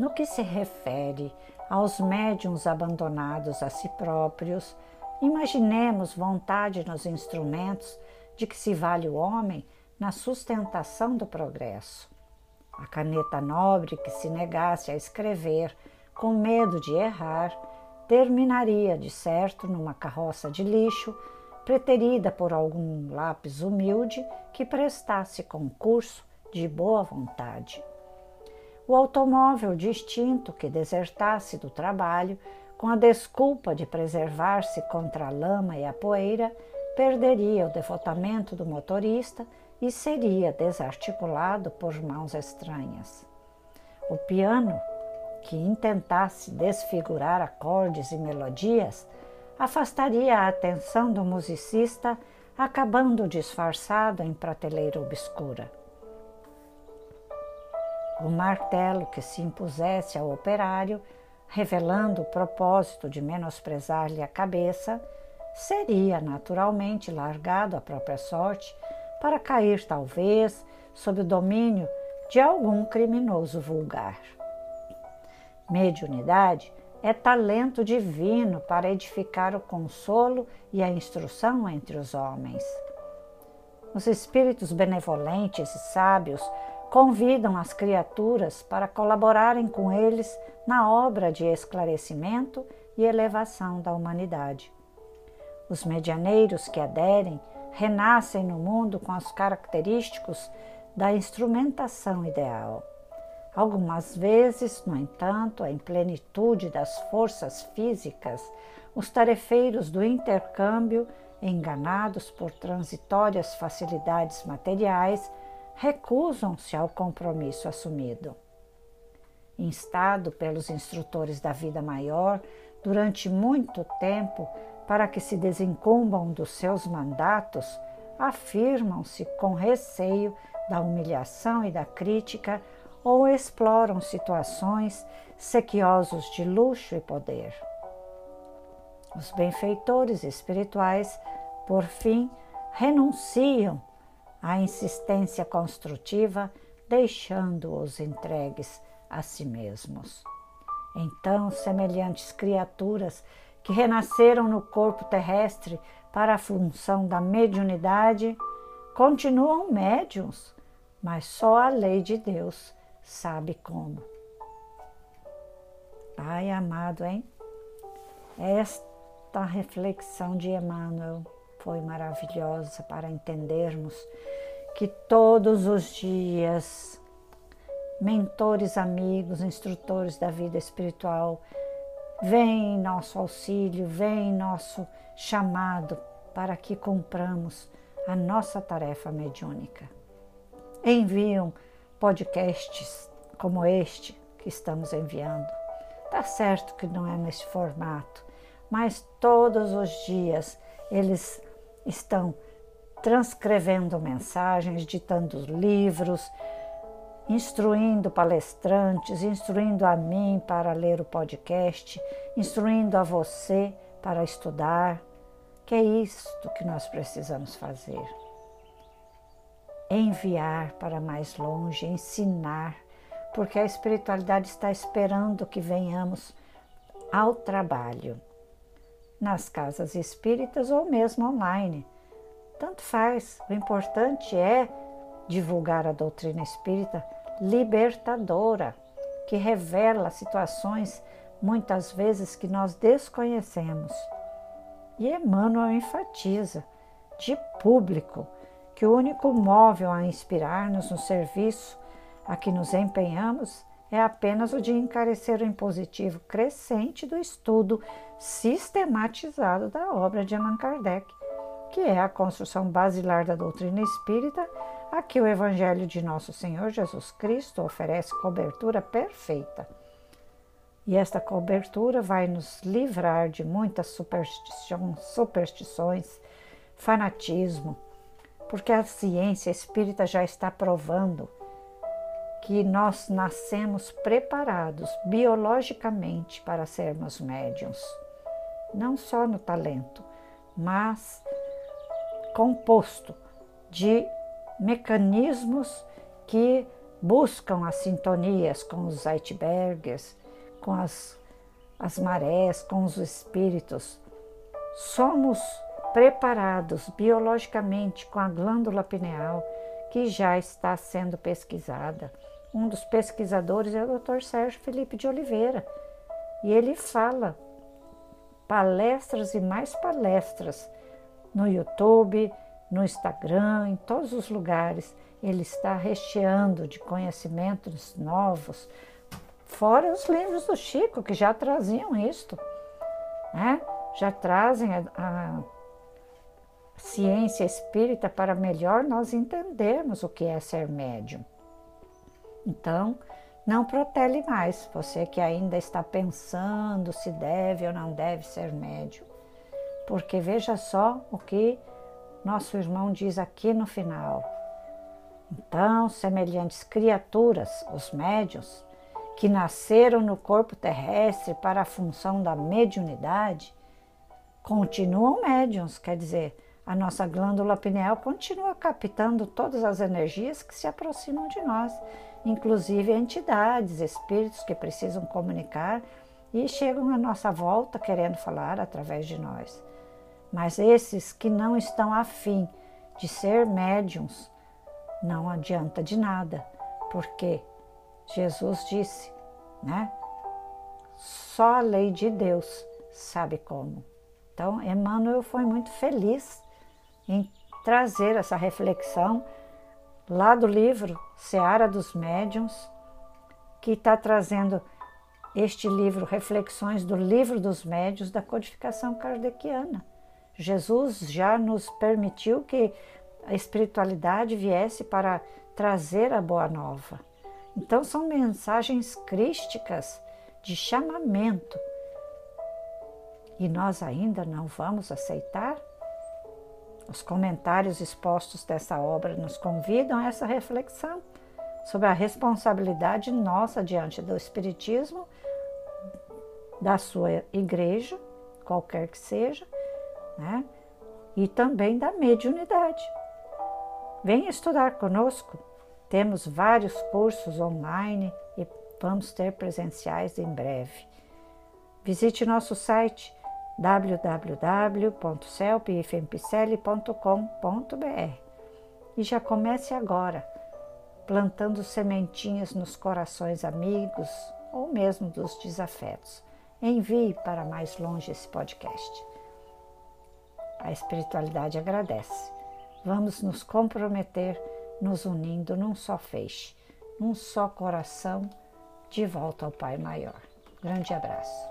No que se refere aos médiums abandonados a si próprios, imaginemos vontade nos instrumentos de que se vale o homem na sustentação do progresso. A caneta nobre que se negasse a escrever com medo de errar, terminaria de certo numa carroça de lixo preterida por algum lápis humilde que prestasse concurso de boa vontade o automóvel distinto que desertasse do trabalho com a desculpa de preservar-se contra a lama e a poeira, perderia o devotamento do motorista e seria desarticulado por mãos estranhas. O piano, que intentasse desfigurar acordes e melodias, afastaria a atenção do musicista, acabando disfarçado em prateleira obscura. O martelo que se impusesse ao operário, revelando o propósito de menosprezar-lhe a cabeça, seria naturalmente largado à própria sorte para cair, talvez, sob o domínio de algum criminoso vulgar. Mediunidade é talento divino para edificar o consolo e a instrução entre os homens. Os espíritos benevolentes e sábios convidam as criaturas para colaborarem com eles na obra de esclarecimento e elevação da humanidade. Os medianeiros que aderem renascem no mundo com os característicos da instrumentação ideal. Algumas vezes, no entanto, em plenitude das forças físicas, os tarefeiros do intercâmbio, enganados por transitórias facilidades materiais, recusam-se ao compromisso assumido. Instado pelos instrutores da vida maior durante muito tempo para que se desincumbam dos seus mandatos, afirmam-se com receio da humilhação e da crítica ou exploram situações sequiosos de luxo e poder. Os benfeitores espirituais, por fim, renunciam a insistência construtiva, deixando-os entregues a si mesmos. Então, semelhantes criaturas que renasceram no corpo terrestre para a função da mediunidade, continuam médiums, mas só a lei de Deus sabe como. Pai amado, hein? Esta reflexão de Emmanuel foi maravilhosa para entendermos que todos os dias mentores, amigos, instrutores da vida espiritual vêm em nosso auxílio, vêm em nosso chamado para que cumpramos a nossa tarefa mediúnica. Enviam podcasts como este que estamos enviando. Tá certo que não é nesse formato, mas todos os dias eles estão transcrevendo mensagens, ditando livros, instruindo palestrantes, instruindo a mim para ler o podcast, instruindo a você para estudar, que é isto que nós precisamos fazer. Enviar para mais longe, ensinar, porque a espiritualidade está esperando que venhamos ao trabalho nas casas espíritas ou mesmo online. Tanto faz, o importante é divulgar a doutrina espírita libertadora, que revela situações muitas vezes que nós desconhecemos. E Emmanuel enfatiza, de público, que o único móvel a inspirar-nos no serviço a que nos empenhamos é apenas o de encarecer o impositivo crescente do estudo sistematizado da obra de Allan Kardec, que é a construção basilar da doutrina espírita, a que o Evangelho de Nosso Senhor Jesus Cristo oferece cobertura perfeita. E esta cobertura vai nos livrar de muitas superstições, fanatismo, porque a ciência espírita já está provando que nós nascemos preparados biologicamente para sermos médiums, não só no talento, mas composto de mecanismos que buscam as sintonias com os icebergs, com as, as marés, com os espíritos. Somos preparados biologicamente com a glândula pineal que já está sendo pesquisada. Um dos pesquisadores é o Dr. Sérgio Felipe de Oliveira e ele fala palestras e mais palestras no YouTube, no Instagram, em todos os lugares. Ele está recheando de conhecimentos novos, fora os livros do Chico, que já traziam isto, né? já trazem a, a ciência espírita para melhor nós entendermos o que é ser médium. Então, não protele mais, você que ainda está pensando se deve ou não deve ser médium. Porque veja só o que nosso irmão diz aqui no final. Então, semelhantes criaturas, os médios, que nasceram no corpo terrestre para a função da mediunidade, continuam médiums, quer dizer, a nossa glândula pineal continua captando todas as energias que se aproximam de nós, inclusive entidades, espíritos que precisam comunicar e chegam à nossa volta querendo falar através de nós. Mas esses que não estão afim de ser médiums, não adianta de nada, porque Jesus disse, né? Só a lei de Deus sabe como. Então, Emmanuel foi muito feliz em trazer essa reflexão lá do livro Seara dos Médiuns, que está trazendo este livro, Reflexões do Livro dos Médiuns da codificação kardeciana. Jesus já nos permitiu que a espiritualidade viesse para trazer a boa nova. Então, são mensagens crísticas de chamamento. E nós ainda não vamos aceitar? Os comentários expostos dessa obra nos convidam a essa reflexão sobre a responsabilidade nossa diante do Espiritismo, da sua igreja, qualquer que seja, né? e também da mediunidade. Venha estudar conosco. Temos vários cursos online e vamos ter presenciais em breve. Visite nosso site www.celpifempicele.com.br e já comece agora, plantando sementinhas nos corações amigos ou mesmo dos desafetos. Envie para mais longe esse podcast. A espiritualidade agradece. Vamos nos comprometer, nos unindo num só feixe, num só coração, de volta ao Pai Maior. Grande abraço.